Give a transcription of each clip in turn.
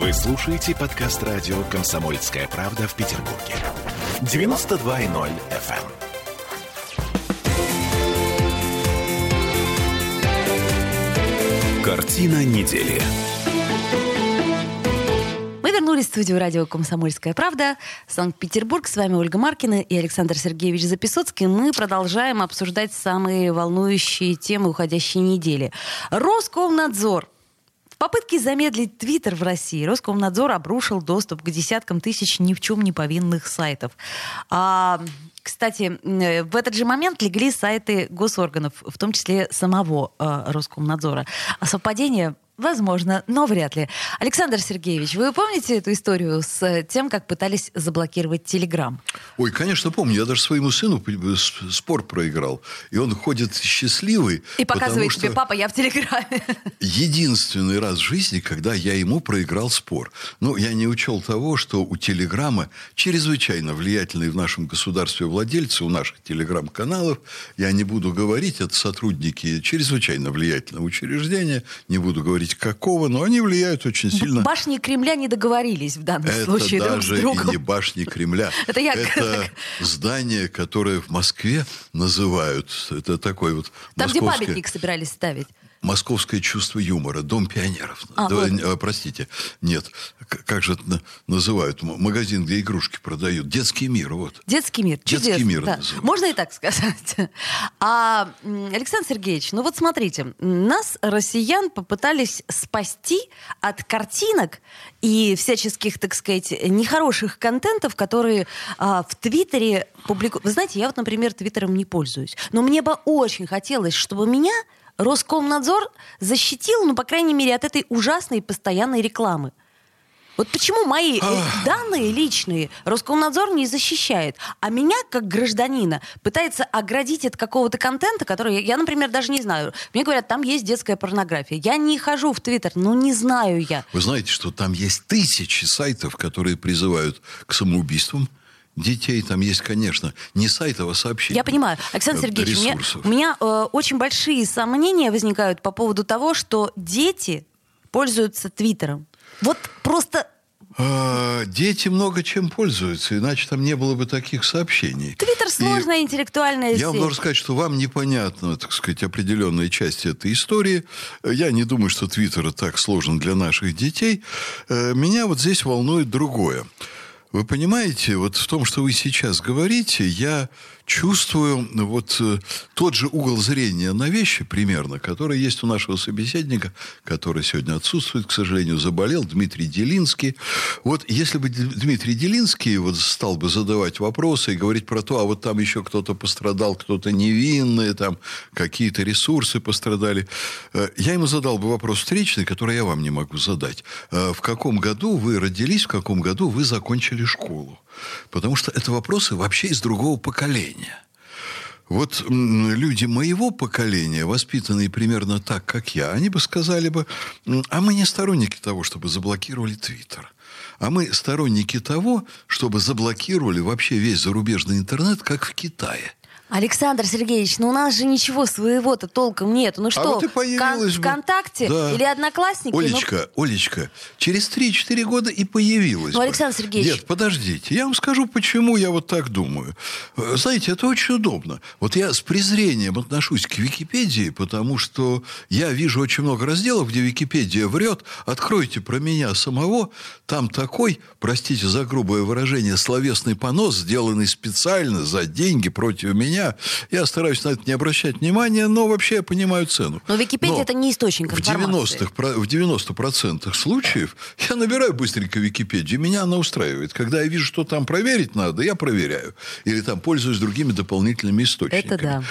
Вы слушаете подкаст радио «Комсомольская правда» в Петербурге. 92.0 FM. Картина недели. Мы вернулись в студию радио «Комсомольская правда». Санкт-Петербург. С вами Ольга Маркина и Александр Сергеевич Записоцкий. Мы продолжаем обсуждать самые волнующие темы уходящей недели. Роскомнадзор попытке замедлить Твиттер в России Роскомнадзор обрушил доступ к десяткам тысяч ни в чем не повинных сайтов. А, кстати, э, в этот же момент легли сайты госорганов, в том числе самого э, Роскомнадзора. А совпадение Возможно, но вряд ли. Александр Сергеевич, вы помните эту историю с тем, как пытались заблокировать Телеграм? Ой, конечно, помню. Я даже своему сыну спор проиграл. И он ходит счастливый. И показывает тебе, папа, я в Телеграме. Единственный раз в жизни, когда я ему проиграл спор. Ну, я не учел того, что у Телеграма чрезвычайно влиятельные в нашем государстве владельцы, у наших Телеграм-каналов, я не буду говорить, это сотрудники чрезвычайно влиятельного учреждения, не буду говорить говорить какого, но они влияют очень сильно. Башни Кремля не договорились в данном это случае. Это даже друг и не башни Кремля. это я... это здание, которое в Москве называют. Это такой вот Там, где памятник собирались ставить. Московское чувство юмора, Дом пионеров. А, да, вот. э, простите, нет, как же это называют? Магазин, где игрушки продают. Детский мир, вот. Детский мир. Детский Чудесно, мир да. называют. Можно и так сказать. А, Александр Сергеевич, ну вот смотрите, нас, россиян, попытались спасти от картинок и всяческих, так сказать, нехороших контентов, которые а, в Твиттере публикуют. Вы знаете, я вот, например, Твиттером не пользуюсь. Но мне бы очень хотелось, чтобы меня Роскомнадзор защитил, ну, по крайней мере, от этой ужасной постоянной рекламы. Вот почему мои э, данные личные Роскомнадзор не защищает, а меня, как гражданина, пытается оградить от какого-то контента, который я, я, например, даже не знаю. Мне говорят, там есть детская порнография. Я не хожу в Твиттер, ну не знаю я. Вы знаете, что там есть тысячи сайтов, которые призывают к самоубийствам? Детей там есть, конечно, не сайтов, а сообщений. Я понимаю. Александр Сергеевич, у меня, у меня э, очень большие сомнения возникают по поводу того, что дети пользуются Твиттером. Вот просто а, Дети много чем пользуются, иначе там не было бы таких сообщений. Твиттер сложная И интеллектуальная Я вам должен сказать, что вам непонятна, так сказать, определенная часть этой истории. Я не думаю, что Твиттер так сложен для наших детей. Э, Меня вот здесь волнует другое. Вы понимаете, вот в том, что вы сейчас говорите, я чувствую вот э, тот же угол зрения на вещи примерно, который есть у нашего собеседника, который сегодня отсутствует, к сожалению, заболел, Дмитрий Делинский. Вот если бы Дмитрий Делинский вот стал бы задавать вопросы и говорить про то, а вот там еще кто-то пострадал, кто-то невинный, там какие-то ресурсы пострадали, э, я ему задал бы вопрос встречный, который я вам не могу задать. Э, В каком году вы родились, в каком году вы закончили школу? Потому что это вопросы вообще из другого поколения. Вот люди моего поколения, воспитанные примерно так, как я, они бы сказали бы, а мы не сторонники того, чтобы заблокировали Твиттер. А мы сторонники того, чтобы заблокировали вообще весь зарубежный интернет, как в Китае. Александр Сергеевич, ну у нас же ничего своего-то толком нету. Ну что, А вот бы. ВКонтакте Да. или Одноклассники? Ну, Олечка, Олечка, через 3-4 года и появилась. Ну, бы. Александр Сергеевич. Нет, подождите. Я вам скажу, почему я вот так думаю. Э, Знаете, это очень удобно. Вот я с презрением отношусь к Википедии, потому что я вижу очень много разделов, где Википедия врет. Откройте про меня самого. Там такой, простите за грубое выражение, словесный понос, сделанный специально за деньги против меня. Я стараюсь на это не обращать внимания, но вообще я понимаю цену. Но Википедия Но это не источник в информации. 90-х, про- в 90% случаев я набираю быстренько Википедию, меня она устраивает. Когда я вижу, что там проверить надо, я проверяю. Или там пользуюсь другими дополнительными источниками. Это да.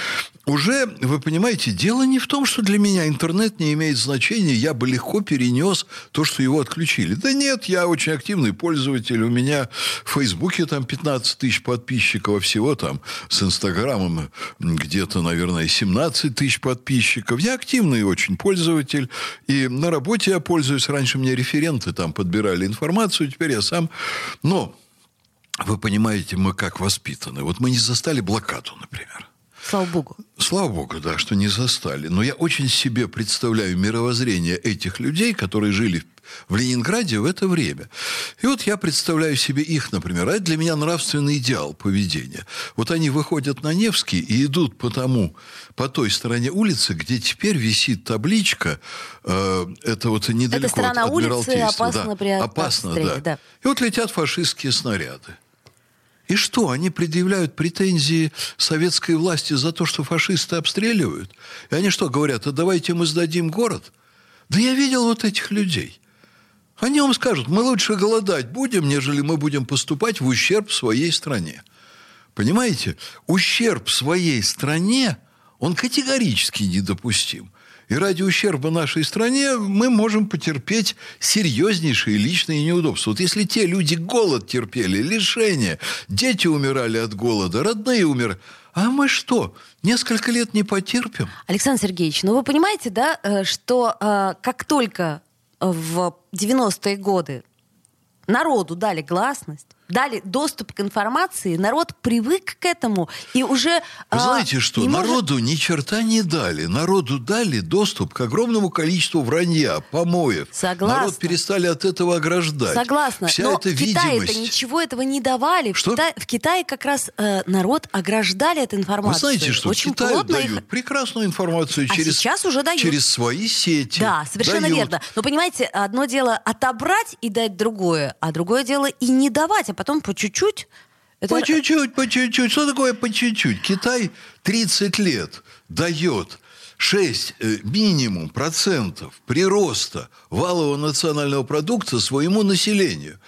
Уже, вы понимаете, дело не в том, что для меня интернет не имеет значения, я бы легко перенес то, что его отключили. Да нет, я очень активный пользователь, у меня в Фейсбуке там 15 тысяч подписчиков, а всего там с Инстаграмом где-то, наверное, 17 тысяч подписчиков. Я активный очень пользователь, и на работе я пользуюсь. Раньше мне референты там подбирали информацию, теперь я сам. Но, вы понимаете, мы как воспитаны. Вот мы не застали блокаду, например. Слава богу. Слава богу, да, что не застали. Но я очень себе представляю мировоззрение этих людей, которые жили в Ленинграде в это время. И вот я представляю себе их, например. А это для меня нравственный идеал поведения. Вот они выходят на Невский и идут по тому, по той стороне улицы, где теперь висит табличка, э, это вот недалеко сторона от улицы опасна да, при опасно, да. да. И вот летят фашистские снаряды. И что, они предъявляют претензии советской власти за то, что фашисты обстреливают? И они что, говорят, а давайте мы сдадим город? Да я видел вот этих людей. Они вам скажут, мы лучше голодать будем, нежели мы будем поступать в ущерб своей стране. Понимаете? Ущерб своей стране, он категорически недопустим. И ради ущерба нашей стране мы можем потерпеть серьезнейшие личные неудобства. Вот если те люди голод терпели, лишения, дети умирали от голода, родные умерли, а мы что, несколько лет не потерпим? Александр Сергеевич, ну вы понимаете, да, э, что э, как только в 90-е годы народу дали гласность, дали доступ к информации, народ привык к этому и уже... Вы а, знаете что, не может- народу ни черта не дали. Народу дали доступ к огромному количеству вранья, помоев. Согласна. Народ перестали от этого ограждать. Согласна, Вся но эта в Китае-то видимость. ничего этого не давали. В, Что? Китае, в Китае как раз э, народ ограждали эту Вы информацию. знаете, что Очень в Китае плотно их- дают прекрасную информацию А через, сейчас уже дают. через свои сети. Да, совершенно Дают. верно. Но понимаете, одно дело отобрать и дать другое, а другое дело и не давать, а потом по чуть-чуть. Это- По чуть-чуть, по чуть-чуть. Что такое по чуть-чуть? Китай 30 лет дает 6 э, минимум процентов прироста валового национального продукта своему населению.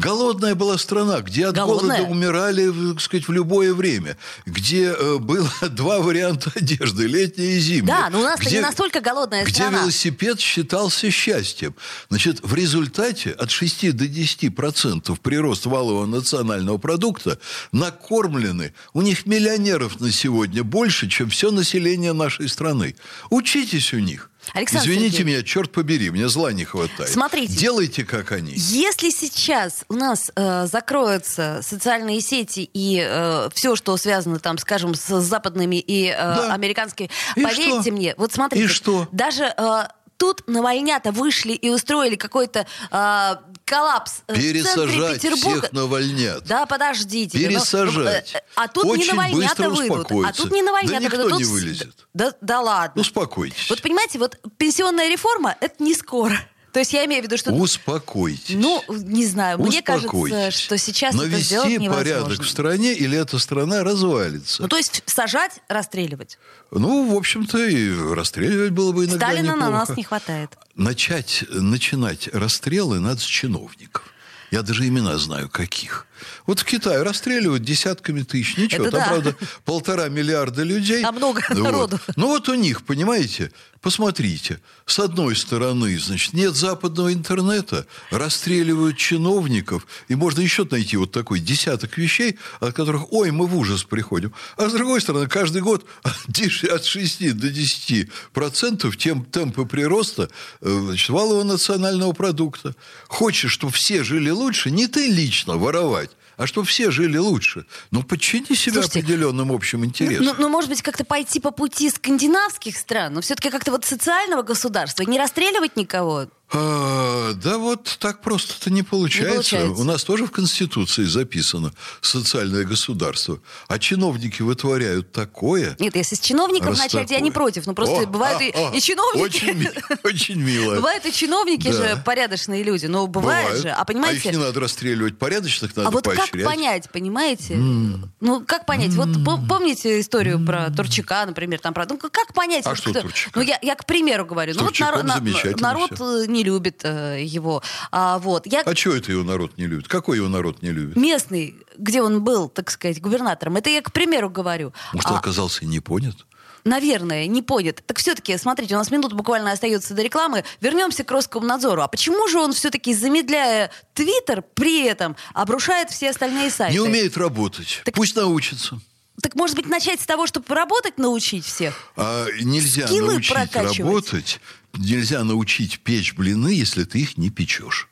Голодная была страна, где от Голодная? голода умирали, так сказать, в любое время, где э, было два варианта одежды, летняя и зимняя. Да, но у нас-то где- не настолько голодная где страна. велосипед считался счастьем. Значит, в результате от 6 до 10 процентов прирост валового национального продукта накормлены. У них миллионеров на сегодня больше, чем все население нашей страны. Учитесь у них. Александр Извините Сергеевич. меня, черт побери, мне зла не хватает. Смотрите. Делайте, как они. Если сейчас у нас э, закроются социальные сети и все, что связано там, скажем, с западными и э, Да. американскими, И поверьте что? мне, вот смотрите, И что? даже э, тут навальнята вышли и устроили какой-то э, коллапс э, в центре Пересажать Петербурга. всех навальнят. Да, подождите. ну, Пересажать. э, э, А тут не Очень навальнята быстро выйдут. А тут не навальнята Да никто выйдут. не вылезет. Да, да ладно. Успокойтесь. Вот понимаете, вот пенсионная реформа – это не скоро. То есть я имею в виду, что... Успокойтесь. Ну, не знаю, мне кажется, что сейчас это Навести сделать невозможно. порядок в стране, или эта страна развалится. Ну, то есть сажать, расстреливать. Ну, в общем-то, и расстреливать было бы иногда Сталина на неплохо. нас не хватает. Начать, начинать расстрелы надо с чиновников. Я даже имена знаю, каких. Вот в Китае расстреливают десятками тысяч. Ничего, Это там, да. правда, полтора миллиарда людей. Там много Вот. народу. Ну, вот у них, понимаете, посмотрите. С одной стороны, значит, нет западного интернета, расстреливают чиновников, и можно еще найти вот такой десяток вещей, от которых, ой, мы в ужас приходим. А с другой стороны, каждый год от 6 до 10 процентов тем, темпы прироста э, значит, валового национального продукта. Хочешь, чтобы все жили лучше, не ты лично воровать, а чтобы все жили лучше. Ну, подчини себя Слушайте, определенным общим интересам. Ну, ну, может быть, как-то пойти по пути скандинавских стран, но все-таки как-то вот социального государства, не расстреливать никого. А, да вот так просто-то не получается. получается. У нас тоже в Конституции записано социальное государство. А чиновники вытворяют такое. Нет, если с чиновников раз начать, я не против. Ну, просто О, бывают а, и, а, и чиновники. Очень, ми- очень мило. Бывают и чиновники Да. же порядочные люди. Ну, бывает Бывают. же. А А их понимаете, не надо расстреливать, порядочных надо А вот как поощрять. понять, понимаете? Ну, как понять? Вот по- помните историю про Турчака, например, там про... Ну, как понять? А вот что кто- Турчака? Ну, я, я к примеру говорю. Ну, вот народ, народ всё. Не любит э, его. А, вот. Я А что это его народ не любит? Какой его народ не любит? местный, где он был, так сказать, губернатором, это я к примеру говорю. Может, он А, оказался не понят? Наверное, не понят. Так все-таки, смотрите, у нас минут буквально остается до рекламы. Вернемся к Роскомнадзору. А почему же он все-таки, замедляя Твиттер, при этом обрушает все остальные сайты? Не умеет работать. Так- Пусть научится. Так, может быть, начать с того, чтобы работать научить всех? А нельзя Скиллы научить работать, нельзя научить печь блины, если ты их не печешь.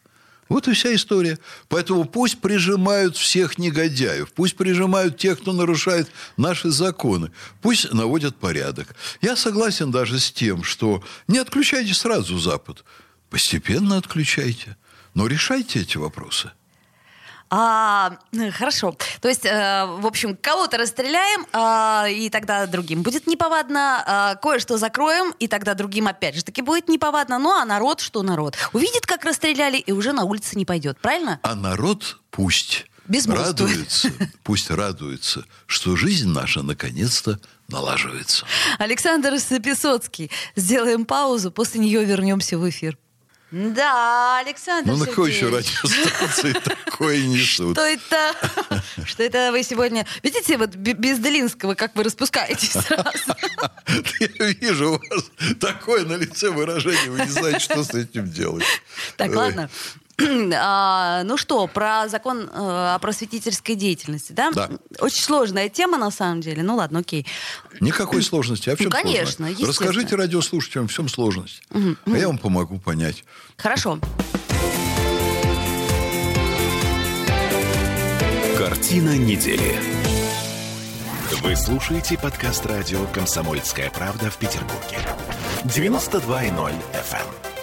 Вот и вся история. Поэтому пусть прижимают всех негодяев, пусть прижимают тех, кто нарушает наши законы, пусть наводят порядок. Я согласен даже с тем, что не отключайте сразу Запад. Постепенно отключайте. Но решайте эти вопросы. А, хорошо. То есть, э, в общем, кого-то расстреляем, э, и тогда другим будет неповадно. Э, кое-что закроем, и тогда другим опять же таки будет неповадно. Ну, а народ, что народ? Увидит, как расстреляли, и уже на улице не пойдет. Правильно? А народ пусть радуется, пусть радуется, что жизнь наша наконец-то налаживается. Александр Песоцкий. Сделаем паузу, после нее вернемся в эфир. Да, Александр Ну, на какой еще радиостанции такое несут? Что это? Что это вы сегодня... Видите, вот без Делинского, как вы распускаетесь сразу. Я вижу у вас такое на лице выражение, вы не знаете, что с этим делать. Так, ладно. А, ну что, про закон э, о просветительской деятельности, да? Да. Очень сложная тема, на самом деле. Ну ладно, окей. Никакой сложности. А в чем ну, конечно, сложность? Расскажите радиослушателям, в чем сложность. Угу, а я вам помогу понять. Хорошо. Картина недели. Вы слушаете подкаст радио «Комсомольская правда» в Петербурге. 92.0 FM.